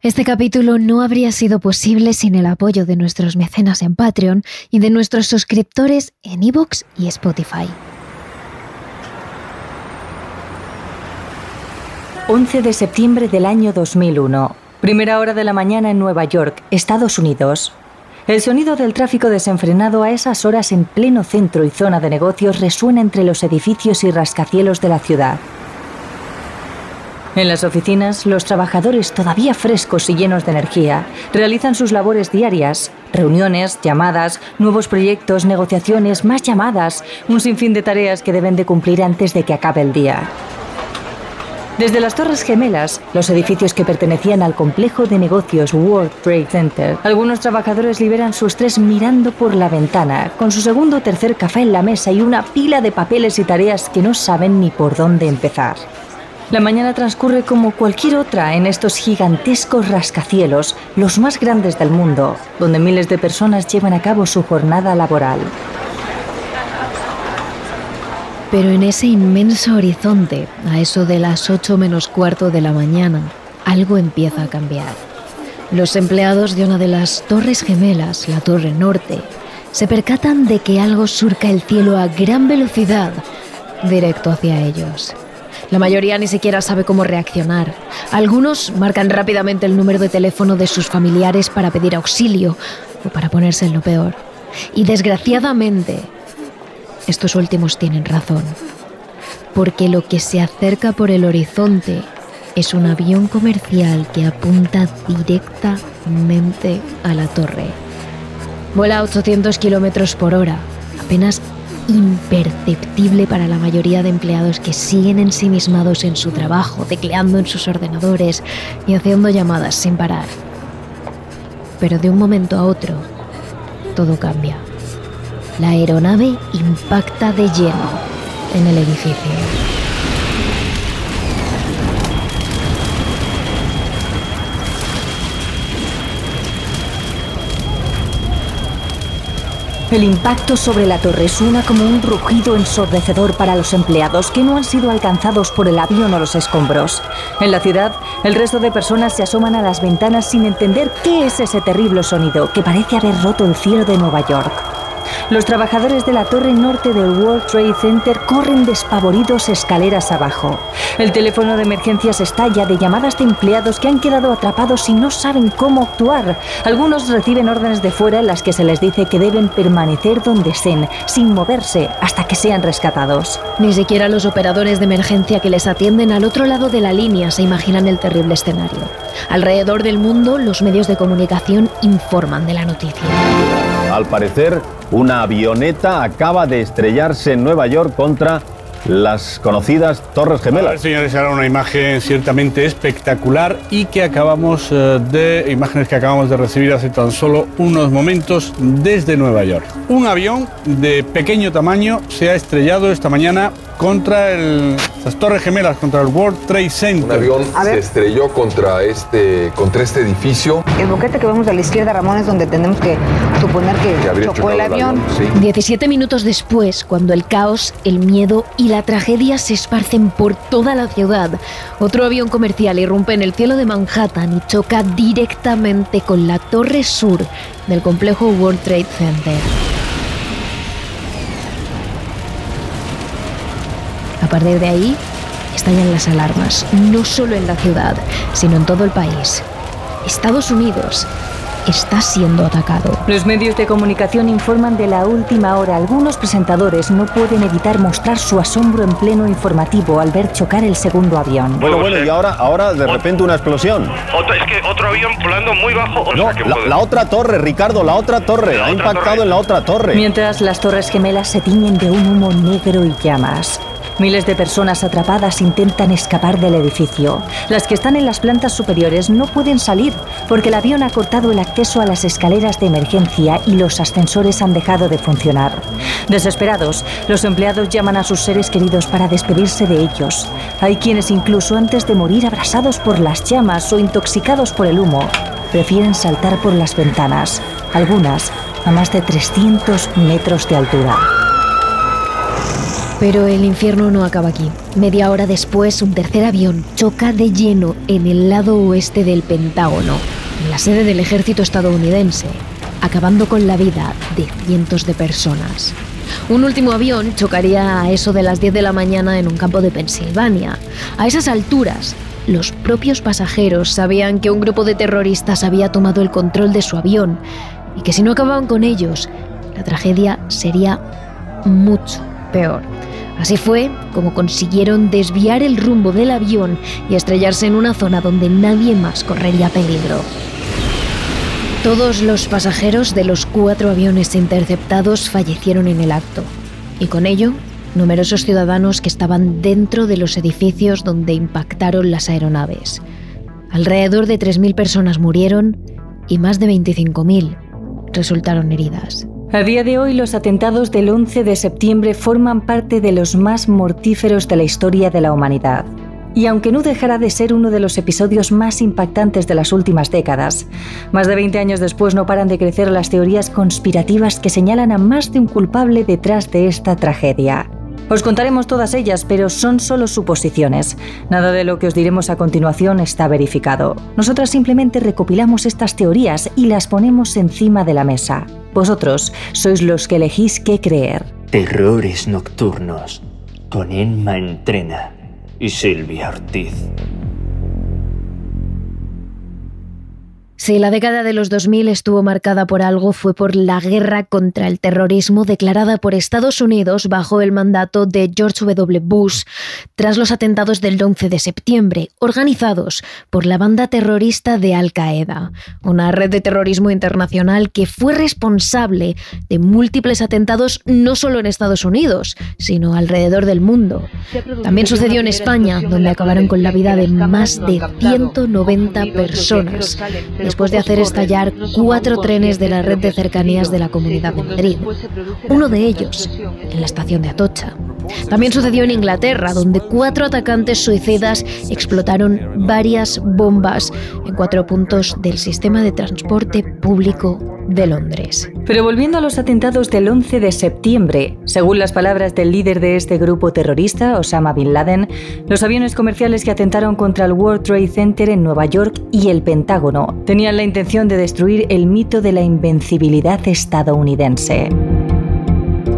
Este capítulo no habría sido posible sin el apoyo de nuestros mecenas en Patreon y de nuestros suscriptores en iVoox y Spotify. 11 de septiembre del año 2001. Primera hora de la mañana en Nueva York, Estados Unidos. El sonido del tráfico desenfrenado a esas horas en pleno centro y zona de negocios resuena entre los edificios y rascacielos de la ciudad. En las oficinas, los trabajadores todavía frescos y llenos de energía realizan sus labores diarias, reuniones, llamadas, nuevos proyectos, negociaciones, más llamadas, un sinfín de tareas que deben de cumplir antes de que acabe el día. Desde las Torres Gemelas, los edificios que pertenecían al complejo de negocios World Trade Center, algunos trabajadores liberan su estrés mirando por la ventana, con su segundo o tercer café en la mesa y una pila de papeles y tareas que no saben ni por dónde empezar. La mañana transcurre como cualquier otra en estos gigantescos rascacielos, los más grandes del mundo, donde miles de personas llevan a cabo su jornada laboral. Pero en ese inmenso horizonte, a eso de las 8 menos cuarto de la mañana, algo empieza a cambiar. Los empleados de una de las torres gemelas, la Torre Norte, se percatan de que algo surca el cielo a gran velocidad, directo hacia ellos. La mayoría ni siquiera sabe cómo reaccionar. Algunos marcan rápidamente el número de teléfono de sus familiares para pedir auxilio o para ponerse en lo peor. Y desgraciadamente, estos últimos tienen razón. Porque lo que se acerca por el horizonte es un avión comercial que apunta directamente a la torre. Vuela a 800 kilómetros por hora, apenas imperceptible para la mayoría de empleados que siguen ensimismados en su trabajo, tecleando en sus ordenadores y haciendo llamadas sin parar. Pero de un momento a otro, todo cambia. La aeronave impacta de lleno en el edificio. El impacto sobre la torre suena como un rugido ensordecedor para los empleados que no han sido alcanzados por el avión o los escombros. En la ciudad, el resto de personas se asoman a las ventanas sin entender qué es ese terrible sonido que parece haber roto el cielo de Nueva York. Los trabajadores de la torre norte del World Trade Center corren despavoridos escaleras abajo. El teléfono de emergencias estalla de llamadas de empleados que han quedado atrapados y no saben cómo actuar. Algunos reciben órdenes de fuera en las que se les dice que deben permanecer donde estén, sin moverse, hasta que sean rescatados. Ni siquiera los operadores de emergencia que les atienden al otro lado de la línea se imaginan el terrible escenario. Alrededor del mundo, los medios de comunicación informan de la noticia. Al parecer, una avioneta acaba de estrellarse en Nueva York contra las conocidas Torres Gemelas. señores, era una imagen ciertamente espectacular y que acabamos eh, de imágenes que acabamos de recibir hace tan solo unos momentos desde Nueva York. Un avión de pequeño tamaño se ha estrellado esta mañana contra el, las Torres Gemelas, contra el World Trade Center. Un avión se estrelló contra este, contra este edificio. El boquete que vemos a la izquierda, Ramón, es donde tenemos que suponer que, chocó el avión. 17 minutos después, cuando el caos, el miedo y la tragedia se esparcen por toda la ciudad, otro avión comercial irrumpe en el cielo de Manhattan y choca directamente con la torre sur del complejo World Trade Center. A partir de ahí, estallan las alarmas, no solo en la ciudad, sino en todo el país. Estados Unidos está siendo atacado. Los medios de comunicación informan de la última hora. Algunos presentadores no pueden evitar mostrar su asombro en pleno informativo al ver chocar el segundo avión. Bueno, bueno, y ahora, ahora de repente una explosión. Otro, es que otro avión volando muy bajo. O No, sea, que la, puede- la otra torre, Ricardo, la otra torre. La ha otra impactado torre. en la otra torre. Mientras las torres gemelas se tiñen de un humo negro y llamas. Miles de personas atrapadas intentan escapar del edificio. Las que están en las plantas superiores no pueden salir porque el avión ha cortado el acceso a las escaleras de emergencia y los ascensores han dejado de funcionar. Desesperados, los empleados llaman a sus seres queridos para despedirse de ellos. Hay quienes incluso antes de morir abrasados por las llamas o intoxicados por el humo, prefieren saltar por las ventanas, algunas a más de 300 metros de altura. Pero el infierno no acaba aquí. Media hora después, un tercer avión choca de lleno en el lado oeste del Pentágono, en la sede del ejército estadounidense, acabando con la vida de cientos de personas. Un último avión chocaría a eso de las 10 de la mañana en un campo de Pensilvania. A esas alturas, los propios pasajeros sabían que un grupo de terroristas había tomado el control de su avión y que si no acababan con ellos, la tragedia sería mucho peor. Así fue como consiguieron desviar el rumbo del avión y estrellarse en una zona donde nadie más correría peligro. Todos los pasajeros de los cuatro aviones interceptados fallecieron en el acto, y con ello, numerosos ciudadanos que estaban dentro de los edificios donde impactaron las aeronaves. Alrededor de 3.000 personas murieron y más de 25.000 resultaron heridas. A día de hoy, los atentados del 11 de septiembre forman parte de los más mortíferos de la historia de la humanidad. Y aunque no dejará de ser uno de los episodios más impactantes de las últimas décadas, más de 20 años después no paran de crecer las teorías conspirativas que señalan a más de un culpable detrás de esta tragedia. Os contaremos todas ellas, pero son solo suposiciones. Nada de lo que os diremos a continuación está verificado. Nosotras simplemente recopilamos estas teorías y las ponemos encima de la mesa. Vosotros sois los que elegís qué creer. Terrores nocturnos con Emma Entrena y Silvia Ortiz. Si la década de los 2000 estuvo marcada por algo fue por la guerra contra el terrorismo declarada por Estados Unidos bajo el mandato de George W. Bush tras los atentados del 11 de septiembre, organizados por la banda terrorista de Al-Qaeda, una red de terrorismo internacional que fue responsable de múltiples atentados no solo en Estados Unidos, sino alrededor del mundo. También sucedió en España, donde acabaron con la vida de más de 190 personas de hacer estallar cuatro trenes de la red de cercanías de la Comunidad de Madrid, uno de ellos en la estación de Atocha. También sucedió en Inglaterra, donde cuatro atacantes suicidas explotaron varias bombas en cuatro puntos del sistema de transporte público de Londres. Pero volviendo a los atentados del 11 de septiembre, según las palabras del líder de este grupo terrorista, Osama Bin Laden, los aviones comerciales que atentaron contra el World Trade Center en Nueva York y el Pentágono tenían la intención de destruir el mito de la invencibilidad estadounidense.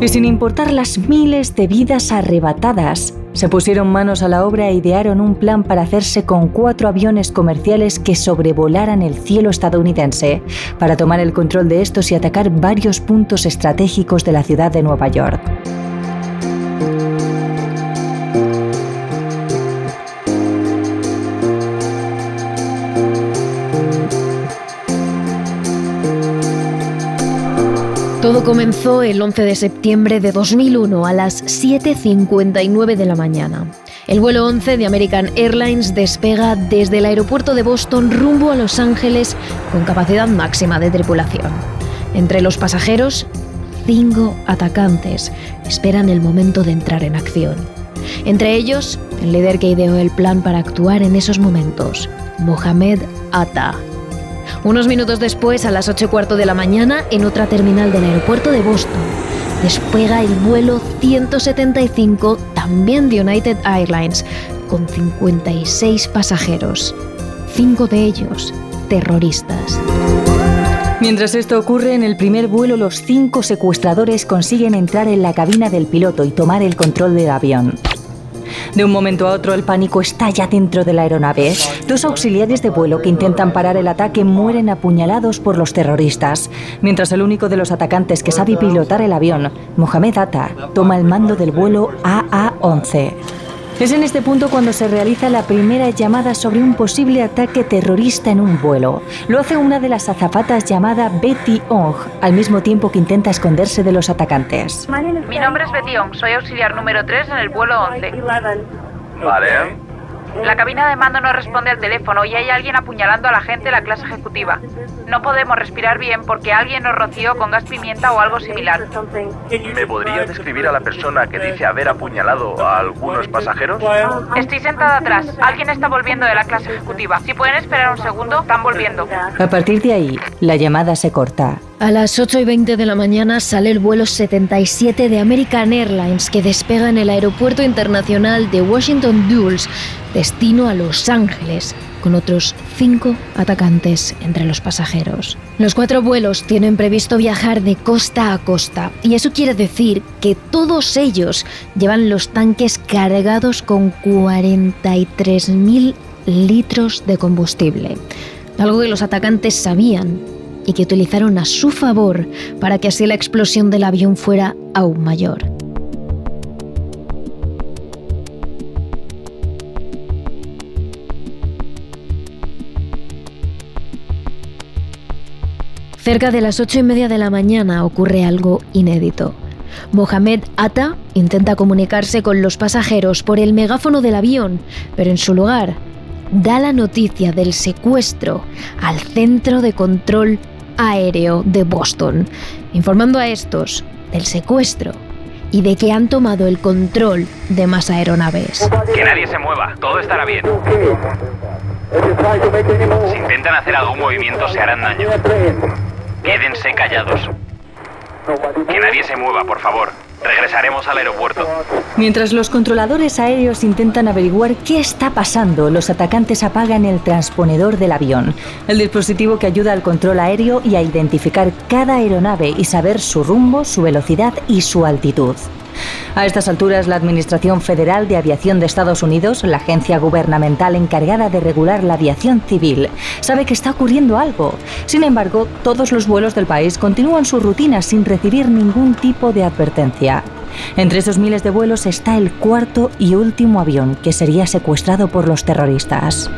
Y sin importar las miles de vidas arrebatadas, se pusieron manos a la obra e idearon un plan para hacerse con cuatro aviones comerciales que sobrevolaran el cielo estadounidense, para tomar el control de estos y atacar varios puntos estratégicos de la ciudad de Nueva York. Comenzó el 11 de septiembre de 2001 a las 7.59 de la mañana. El vuelo 11 de American Airlines despega desde el aeropuerto de Boston rumbo a Los Ángeles con capacidad máxima de tripulación. Entre los pasajeros, cinco atacantes esperan el momento de entrar en acción. Entre ellos, el líder que ideó el plan para actuar en esos momentos, Mohamed Atta. Unos minutos después, a las 8 y cuarto de la mañana, en otra terminal del aeropuerto de Boston, despega el vuelo 175, también de United Airlines, con 56 pasajeros, cinco de ellos terroristas. Mientras esto ocurre, en el primer vuelo los cinco secuestradores consiguen entrar en la cabina del piloto y tomar el control del avión. De un momento a otro el pánico estalla dentro de la aeronave. Dos auxiliares de vuelo que intentan parar el ataque mueren apuñalados por los terroristas, mientras el único de los atacantes que sabe pilotar el avión, Mohamed Atta, toma el mando del vuelo AA-11. Es en este punto cuando se realiza la primera llamada sobre un posible ataque terrorista en un vuelo. Lo hace una de las azafatas llamada Betty Ong, al mismo tiempo que intenta esconderse de los atacantes. Mi nombre es Betty Ong, soy auxiliar número 3 en el vuelo 11. Vale. La cabina de mando no responde al teléfono y hay alguien apuñalando a la gente de la clase ejecutiva. No podemos respirar bien porque alguien nos roció con gas pimienta o algo similar. ¿Me podría describir a la persona que dice haber apuñalado a algunos pasajeros? Estoy sentada atrás. Alguien está volviendo de la clase ejecutiva. Si pueden esperar un segundo, están volviendo. A partir de ahí, la llamada se corta. A las 8 y 20 de la mañana sale el vuelo 77 de American Airlines que despega en el Aeropuerto Internacional de Washington Dulles, destino a Los Ángeles, con otros cinco atacantes entre los pasajeros. Los cuatro vuelos tienen previsto viajar de costa a costa y eso quiere decir que todos ellos llevan los tanques cargados con 43.000 litros de combustible, algo que los atacantes sabían y que utilizaron a su favor para que así la explosión del avión fuera aún mayor. Cerca de las ocho y media de la mañana ocurre algo inédito. Mohamed Atta intenta comunicarse con los pasajeros por el megáfono del avión, pero en su lugar da la noticia del secuestro al Centro de Control Aéreo de Boston, informando a estos del secuestro y de que han tomado el control de más aeronaves. Que nadie se mueva, todo estará bien. Si intentan hacer algún movimiento se harán daño. Quédense callados. Que nadie se mueva, por favor. Regresaremos al aeropuerto. Mientras los controladores aéreos intentan averiguar qué está pasando, los atacantes apagan el transponedor del avión, el dispositivo que ayuda al control aéreo y a identificar cada aeronave y saber su rumbo, su velocidad y su altitud. A estas alturas, la Administración Federal de Aviación de Estados Unidos, la agencia gubernamental encargada de regular la aviación civil, sabe que está ocurriendo algo. Sin embargo, todos los vuelos del país continúan su rutina sin recibir ningún tipo de advertencia. Entre esos miles de vuelos está el cuarto y último avión que sería secuestrado por los terroristas.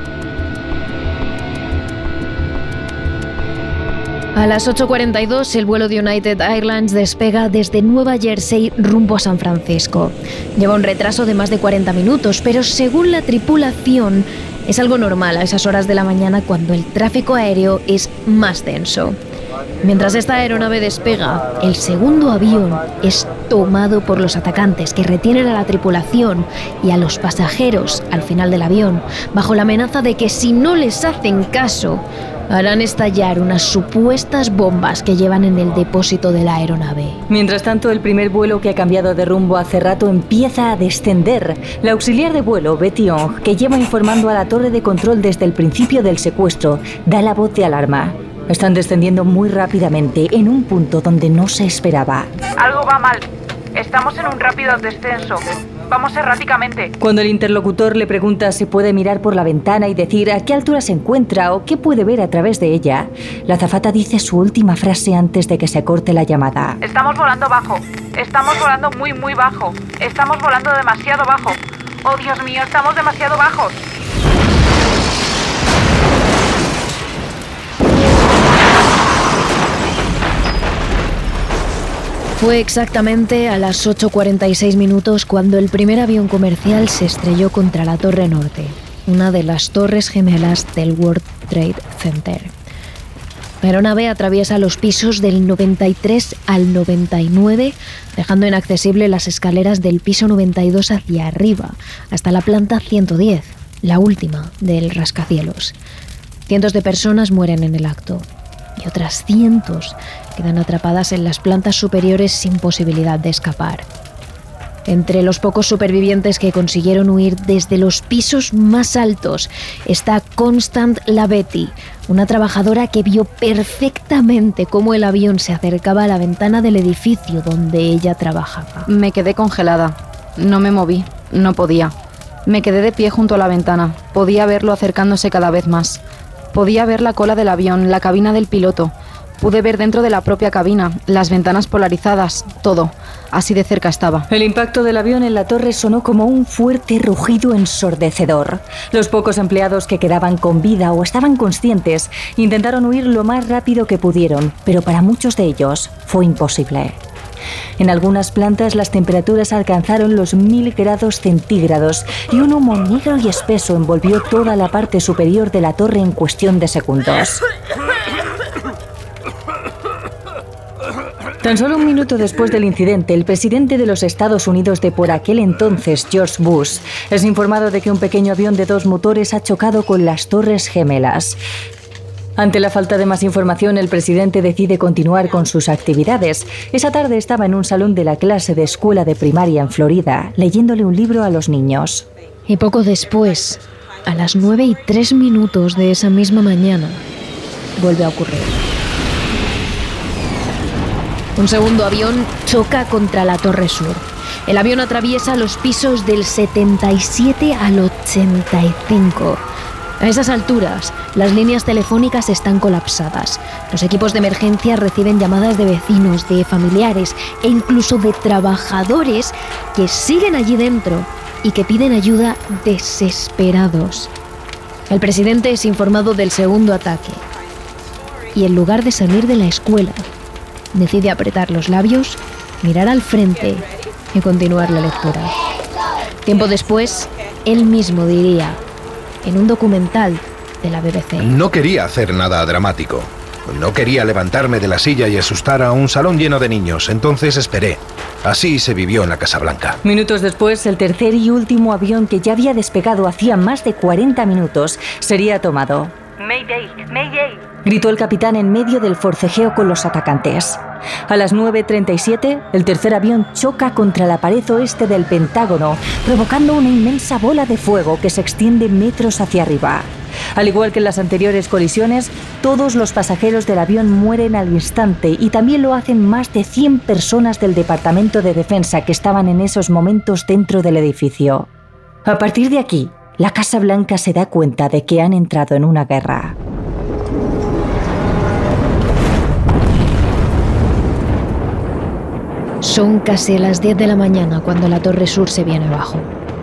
A las 8.42 el vuelo de United Airlines despega desde Nueva Jersey rumbo a San Francisco. Lleva un retraso de más de 40 minutos, pero según la tripulación es algo normal a esas horas de la mañana cuando el tráfico aéreo es más denso. Mientras esta aeronave despega, el segundo avión es tomado por los atacantes que retienen a la tripulación y a los pasajeros al final del avión, bajo la amenaza de que si no les hacen caso, harán estallar unas supuestas bombas que llevan en el depósito de la aeronave. Mientras tanto, el primer vuelo que ha cambiado de rumbo hace rato empieza a descender. La auxiliar de vuelo, Betty Ong, que lleva informando a la torre de control desde el principio del secuestro, da la voz de alarma. Están descendiendo muy rápidamente en un punto donde no se esperaba. Algo va mal. Estamos en un rápido descenso. Vamos erráticamente. Cuando el interlocutor le pregunta si puede mirar por la ventana y decir a qué altura se encuentra o qué puede ver a través de ella, la zafata dice su última frase antes de que se corte la llamada. Estamos volando bajo. Estamos volando muy, muy bajo. Estamos volando demasiado bajo. Oh, Dios mío, estamos demasiado bajos. Fue exactamente a las 8.46 minutos cuando el primer avión comercial se estrelló contra la Torre Norte, una de las torres gemelas del World Trade Center. La aeronave atraviesa los pisos del 93 al 99, dejando inaccesible las escaleras del piso 92 hacia arriba, hasta la planta 110, la última del rascacielos. Cientos de personas mueren en el acto y otras cientos quedan atrapadas en las plantas superiores sin posibilidad de escapar. Entre los pocos supervivientes que consiguieron huir desde los pisos más altos está Constant Lavetti, una trabajadora que vio perfectamente cómo el avión se acercaba a la ventana del edificio donde ella trabajaba. Me quedé congelada. No me moví. No podía. Me quedé de pie junto a la ventana. Podía verlo acercándose cada vez más. Podía ver la cola del avión, la cabina del piloto. Pude ver dentro de la propia cabina, las ventanas polarizadas, todo. Así de cerca estaba. El impacto del avión en la torre sonó como un fuerte rugido ensordecedor. Los pocos empleados que quedaban con vida o estaban conscientes intentaron huir lo más rápido que pudieron, pero para muchos de ellos fue imposible. En algunas plantas las temperaturas alcanzaron los mil grados centígrados y un humo negro y espeso envolvió toda la parte superior de la torre en cuestión de segundos. Tan solo un minuto después del incidente, el presidente de los Estados Unidos de por aquel entonces, George Bush, es informado de que un pequeño avión de dos motores ha chocado con las Torres Gemelas. Ante la falta de más información, el presidente decide continuar con sus actividades. Esa tarde estaba en un salón de la clase de escuela de primaria en Florida, leyéndole un libro a los niños. Y poco después, a las nueve y tres minutos de esa misma mañana, vuelve a ocurrir. Un segundo avión choca contra la Torre Sur. El avión atraviesa los pisos del 77 al 85. A esas alturas, las líneas telefónicas están colapsadas. Los equipos de emergencia reciben llamadas de vecinos, de familiares e incluso de trabajadores que siguen allí dentro y que piden ayuda desesperados. El presidente es informado del segundo ataque y en lugar de salir de la escuela, decide apretar los labios, mirar al frente y continuar la lectura. Tiempo después, él mismo diría, en un documental de la BBC. No quería hacer nada dramático. No quería levantarme de la silla y asustar a un salón lleno de niños, entonces esperé. Así se vivió en la Casa Blanca. Minutos después, el tercer y último avión que ya había despegado hacía más de 40 minutos sería tomado. Mayday, Mayday gritó el capitán en medio del forcejeo con los atacantes. A las 9.37, el tercer avión choca contra la pared oeste del Pentágono, provocando una inmensa bola de fuego que se extiende metros hacia arriba. Al igual que en las anteriores colisiones, todos los pasajeros del avión mueren al instante y también lo hacen más de 100 personas del Departamento de Defensa que estaban en esos momentos dentro del edificio. A partir de aquí, la Casa Blanca se da cuenta de que han entrado en una guerra. Son casi las 10 de la mañana cuando la Torre Sur se viene abajo.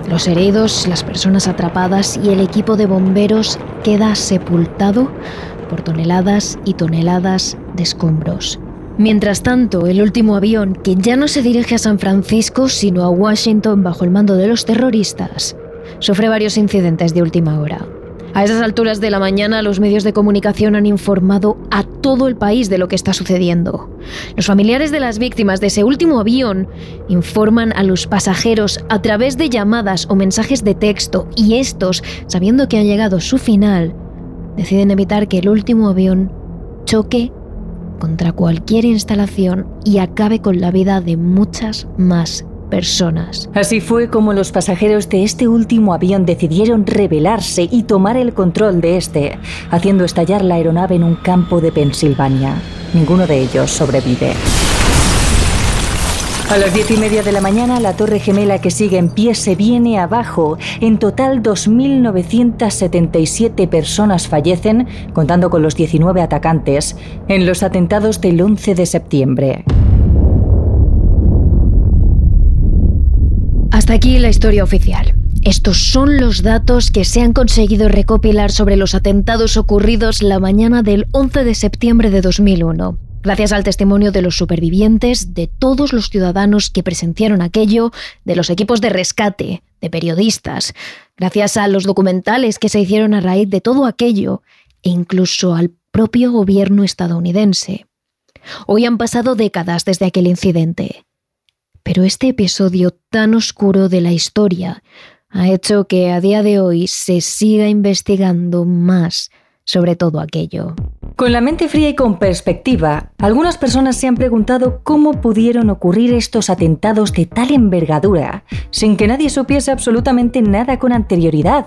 Los heridos, las personas atrapadas y el equipo de bomberos queda sepultado por toneladas y toneladas de escombros. Mientras tanto, el último avión, que ya no se dirige a San Francisco, sino a Washington bajo el mando de los terroristas, sufre varios incidentes de última hora. A esas alturas de la mañana los medios de comunicación han informado a todo el país de lo que está sucediendo. Los familiares de las víctimas de ese último avión informan a los pasajeros a través de llamadas o mensajes de texto y estos, sabiendo que ha llegado su final, deciden evitar que el último avión choque contra cualquier instalación y acabe con la vida de muchas más personas. Así fue como los pasajeros de este último avión decidieron rebelarse y tomar el control de este, haciendo estallar la aeronave en un campo de Pensilvania. Ninguno de ellos sobrevive. A las diez y media de la mañana, la torre gemela que sigue en pie se viene abajo. En total, 2.977 personas fallecen, contando con los 19 atacantes, en los atentados del 11 de septiembre. Hasta aquí la historia oficial. Estos son los datos que se han conseguido recopilar sobre los atentados ocurridos la mañana del 11 de septiembre de 2001. Gracias al testimonio de los supervivientes, de todos los ciudadanos que presenciaron aquello, de los equipos de rescate, de periodistas, gracias a los documentales que se hicieron a raíz de todo aquello e incluso al propio gobierno estadounidense. Hoy han pasado décadas desde aquel incidente. Pero este episodio tan oscuro de la historia ha hecho que a día de hoy se siga investigando más sobre todo aquello. Con la mente fría y con perspectiva, algunas personas se han preguntado cómo pudieron ocurrir estos atentados de tal envergadura sin que nadie supiese absolutamente nada con anterioridad.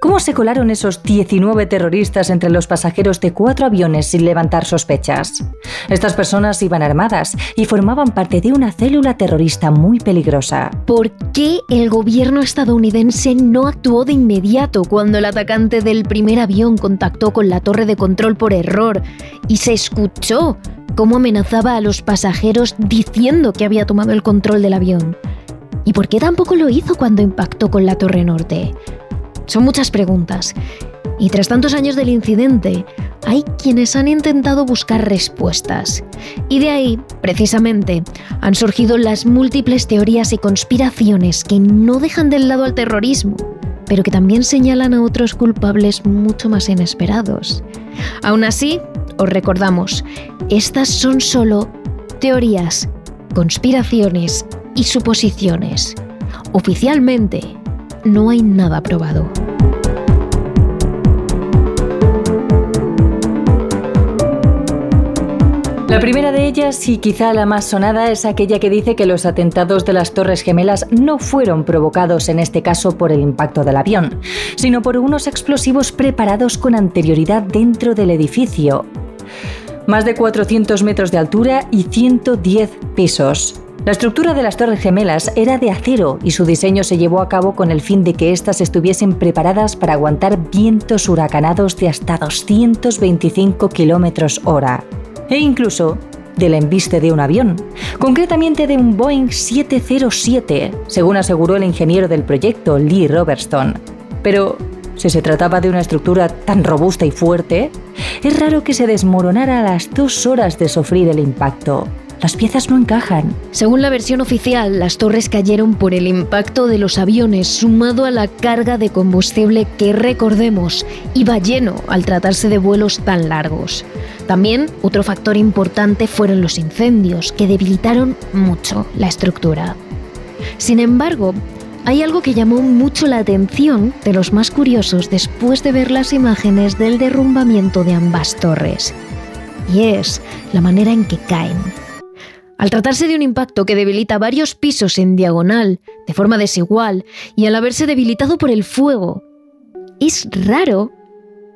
¿Cómo se colaron esos 19 terroristas entre los pasajeros de cuatro aviones sin levantar sospechas? Estas personas iban armadas y formaban parte de una célula terrorista muy peligrosa. ¿Por qué el gobierno estadounidense no actuó de inmediato cuando el atacante del primer avión contactó con la torre de control por error y se escuchó cómo amenazaba a los pasajeros diciendo que había tomado el control del avión? ¿Y por qué tampoco lo hizo cuando impactó con la torre norte? Son muchas preguntas Y tras tantos años del incidente, hay quienes han intentado buscar respuestas. Y de ahí, precisamente, han surgido las múltiples teorías y conspiraciones que no dejan del lado al terrorismo, pero que también señalan a otros culpables mucho más inesperados. Aún así, os recordamos, estas son solo teorías, conspiraciones y suposiciones. Oficialmente, no hay nada probado. La primera de ellas, y quizá la más sonada, es aquella que dice que los atentados de las Torres Gemelas no fueron provocados en este caso por el impacto del avión, sino por unos explosivos preparados con anterioridad dentro del edificio. Más de 400 metros de altura y 110 pisos. La estructura de las Torres Gemelas era de acero y su diseño se llevó a cabo con el fin de que éstas estuviesen preparadas para aguantar vientos huracanados de hasta 225 kilómetros hora e incluso del embiste de un avión, concretamente de un Boeing 707, según aseguró el ingeniero del proyecto Lee Robertson. Pero si se trataba de una estructura tan robusta y fuerte, es raro que se desmoronara a las dos horas de sufrir el impacto. Las piezas no encajan. Según la versión oficial, las torres cayeron por el impacto de los aviones sumado a la carga de combustible que, recordemos, iba lleno al tratarse de vuelos tan largos. También otro factor importante fueron los incendios, que debilitaron mucho la estructura. Sin embargo, hay algo que llamó mucho la atención de los más curiosos después de ver las imágenes del derrumbamiento de ambas torres. Y es la manera en que caen. Al tratarse de un impacto que debilita varios pisos en diagonal, de forma desigual, y al haberse debilitado por el fuego, es raro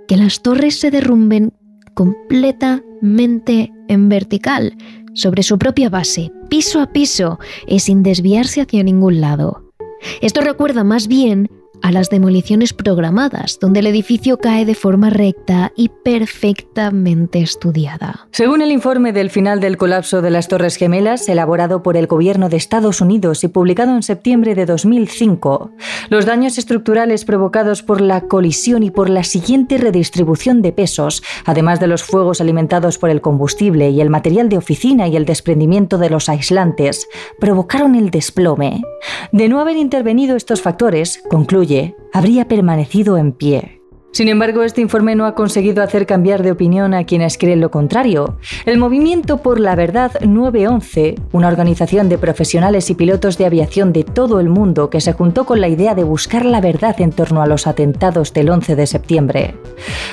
que las torres se derrumben completamente en vertical, sobre su propia base, piso a piso, y sin desviarse hacia ningún lado. Esto recuerda más bien a las demoliciones programadas, donde el edificio cae de forma recta y perfectamente estudiada. Según el informe del final del colapso de las Torres Gemelas, elaborado por el gobierno de Estados Unidos y publicado en septiembre de 2005, los daños estructurales provocados por la colisión y por la siguiente redistribución de pesos, además de los fuegos alimentados por el combustible y el material de oficina y el desprendimiento de los aislantes, provocaron el desplome. De no haber intervenido estos factores, concluye habría permanecido en pie. Sin embargo, este informe no ha conseguido hacer cambiar de opinión a quienes creen lo contrario. El Movimiento por la Verdad 911, una organización de profesionales y pilotos de aviación de todo el mundo que se juntó con la idea de buscar la verdad en torno a los atentados del 11 de septiembre,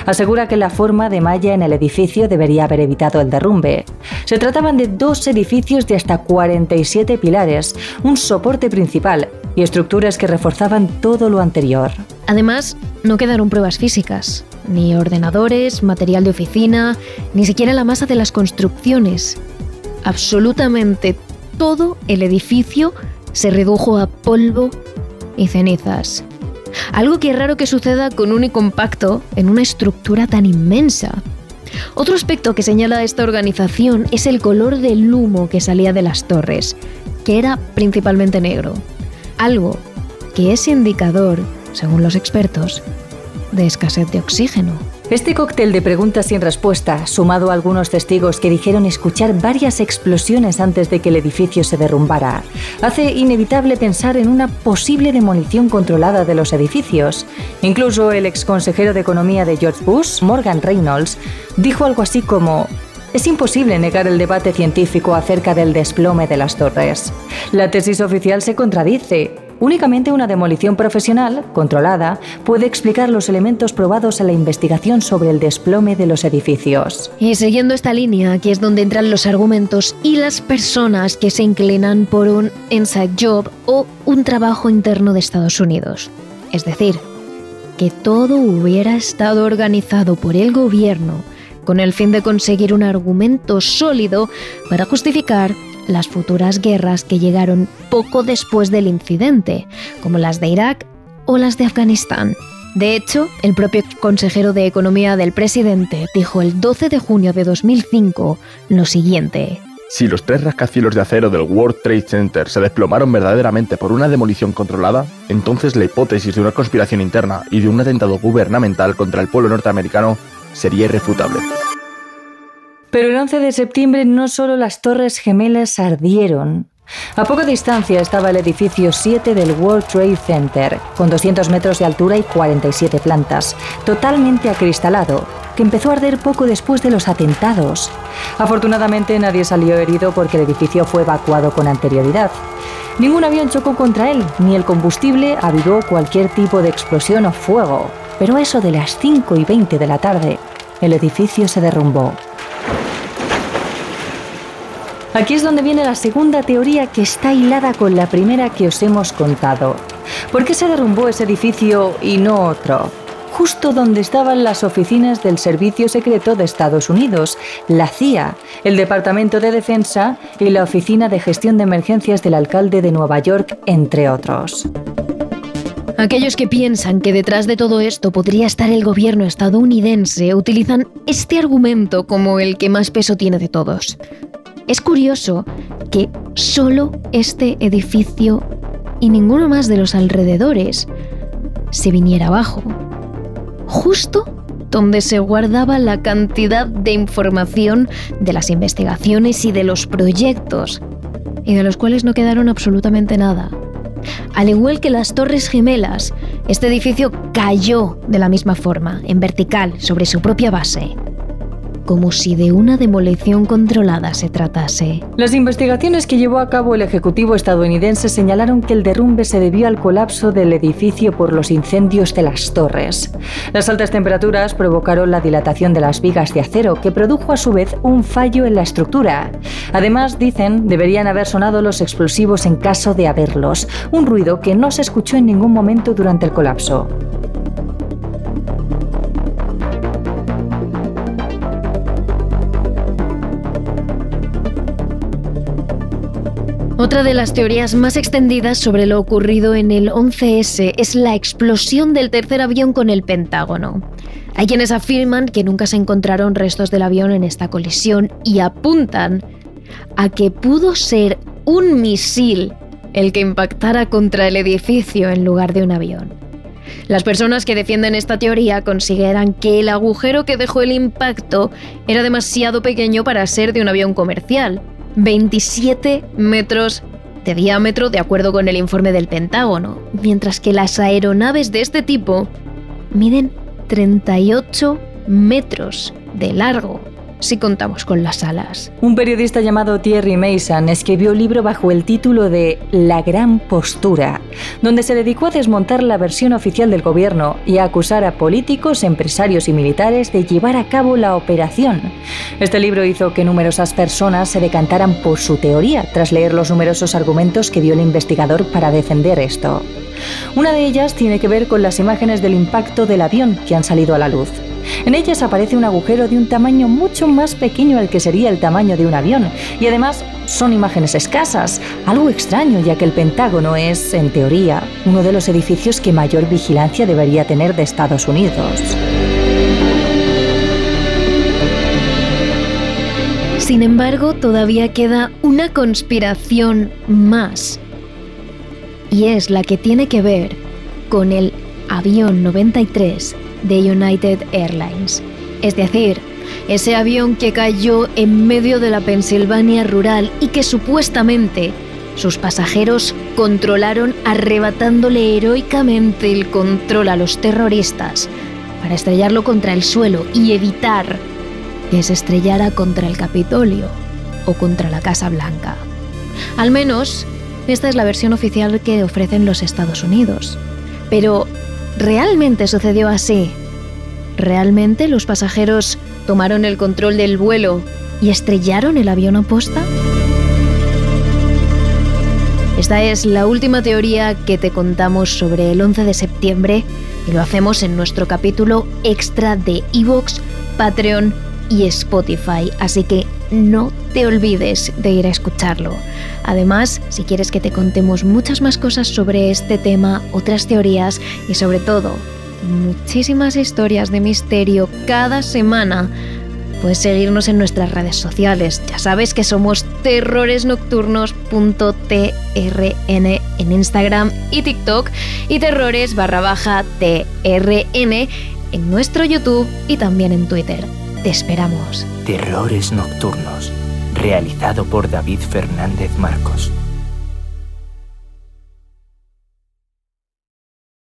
asegura que la forma de malla en el edificio debería haber evitado el derrumbe. Se trataban de dos edificios de hasta 47 pilares, un soporte principal y estructuras que reforzaban todo lo anterior. Además, no quedaron pruebas físicas, ni ordenadores, material de oficina, ni siquiera la masa de las construcciones. Absolutamente todo el edificio se redujo a polvo y cenizas. Algo que es raro que suceda con un compacto en una estructura tan inmensa. Otro aspecto que señala esta organización es el color del humo que salía de las torres, que era principalmente negro algo que es indicador, según los expertos, de escasez de oxígeno. Este cóctel de preguntas sin respuesta, sumado a algunos testigos que dijeron escuchar varias explosiones antes de que el edificio se derrumbara, hace inevitable pensar en una posible demolición controlada de los edificios. Incluso el ex consejero de Economía de George Bush, Morgan Reynolds, dijo algo así como es imposible negar el debate científico acerca del desplome de las torres. La tesis oficial se contradice. Únicamente una demolición profesional, controlada, puede explicar los elementos probados en la investigación sobre el desplome de los edificios. Y siguiendo esta línea, aquí es donde entran los argumentos y las personas que se inclinan por un inside job o un trabajo interno de Estados Unidos. Es decir, que todo hubiera estado organizado por el gobierno con el fin de conseguir un argumento sólido para justificar las futuras guerras que llegaron poco después del incidente, como las de Irak o las de Afganistán. De hecho, el propio consejero de Economía del presidente dijo el 12 de junio de 2005 lo siguiente. Si los tres rascacielos de acero del World Trade Center se desplomaron verdaderamente por una demolición controlada, entonces la hipótesis de una conspiración interna y de un atentado gubernamental contra el pueblo norteamericano sería irrefutable. Pero el 11 de septiembre no solo las Torres Gemelas ardieron, a poca distancia estaba el edificio 7 del World Trade Center, con 200 metros de altura y 47 plantas, totalmente acristalado, que empezó a arder poco después de los atentados. Afortunadamente nadie salió herido porque el edificio fue evacuado con anterioridad. Ningún avión chocó contra él, ni el combustible avivó cualquier tipo de explosión o fuego. Pero eso de las 5 y 20 de la tarde, el edificio se derrumbó. Aquí es donde viene la segunda teoría que está hilada con la primera que os hemos contado. ¿Por qué se derrumbó ese edificio y no otro? Justo donde estaban las oficinas del Servicio Secreto de Estados Unidos, la CIA, el Departamento de Defensa y la Oficina de Gestión de Emergencias del alcalde de Nueva York, entre otros. Aquellos que piensan que detrás de todo esto podría estar el gobierno estadounidense utilizan este argumento como el que más peso tiene de todos. Es curioso que solo este edificio y ninguno más de los alrededores se viniera abajo. Justo donde se guardaba la cantidad de información de las investigaciones y de los proyectos, y de los cuales no quedaron absolutamente nada. Al igual que las Torres Gemelas, este edificio cayó de la misma forma, en vertical, sobre su propia base como si de una demolición controlada se tratase. Las investigaciones que llevó a cabo el Ejecutivo estadounidense señalaron que el derrumbe se debió al colapso del edificio por los incendios de las torres. Las altas temperaturas provocaron la dilatación de las vigas de acero, que produjo a su vez un fallo en la estructura. Además, dicen, deberían haber sonado los explosivos en caso de haberlos, un ruido que no se escuchó en ningún momento durante el colapso. Otra de las teorías más extendidas sobre lo ocurrido en el 11S es la explosión del tercer avión con el Pentágono. Hay quienes afirman que nunca se encontraron restos del avión en esta colisión y apuntan a que pudo ser un misil el que impactara contra el edificio en lugar de un avión. Las personas que defienden esta teoría consideran que el agujero que dejó el impacto era demasiado pequeño para ser de un avión comercial 27 metros de diámetro de acuerdo con el informe del Pentágono, mientras que las aeronaves de este tipo miden 38 metros de largo si contamos con las alas. Un periodista llamado Thierry Mason escribió un libro bajo el título de La Gran Postura, donde se dedicó a desmontar la versión oficial del gobierno y a acusar a políticos, empresarios y militares de llevar a cabo la operación. Este libro hizo que numerosas personas se decantaran por su teoría tras leer los numerosos argumentos que dio el investigador para defender esto. Una de ellas tiene que ver con las imágenes del impacto del avión que han salido a la luz. En ellas aparece un agujero de un tamaño mucho más pequeño al que sería el tamaño de un avión, y además son imágenes escasas, algo extraño ya que el Pentágono es, en teoría, uno de los edificios que mayor vigilancia debería tener de Estados Unidos. Sin embargo, todavía queda una conspiración más, y es la que tiene que ver con el avión 93 de United Airlines. Es decir, ese avión que cayó en medio de la Pensilvania rural y que supuestamente sus pasajeros controlaron arrebatándole heroicamente el control a los terroristas para estrellarlo contra el suelo y evitar que se estrellara contra el Capitolio o contra la Casa Blanca. Al menos, esta es la versión oficial que ofrecen los Estados Unidos. Pero ¿Realmente sucedió así? ¿Realmente los pasajeros tomaron el control del vuelo y estrellaron el avión aposta? Esta es la última teoría que te contamos sobre el 11 de septiembre y lo hacemos en nuestro capítulo extra de Evox, Patreon y Spotify, así que no te olvides de ir a escucharlo. Además, si quieres que te contemos muchas más cosas sobre este tema, otras teorías y sobre todo muchísimas historias de misterio cada semana, Puedes seguirnos en nuestras redes sociales. Ya sabes que somos terroresnocturnos.trn en Instagram y TikTok y terrores barra baja TRN en nuestro YouTube y también en Twitter. Te esperamos. Terrores Nocturnos, realizado por David Fernández Marcos.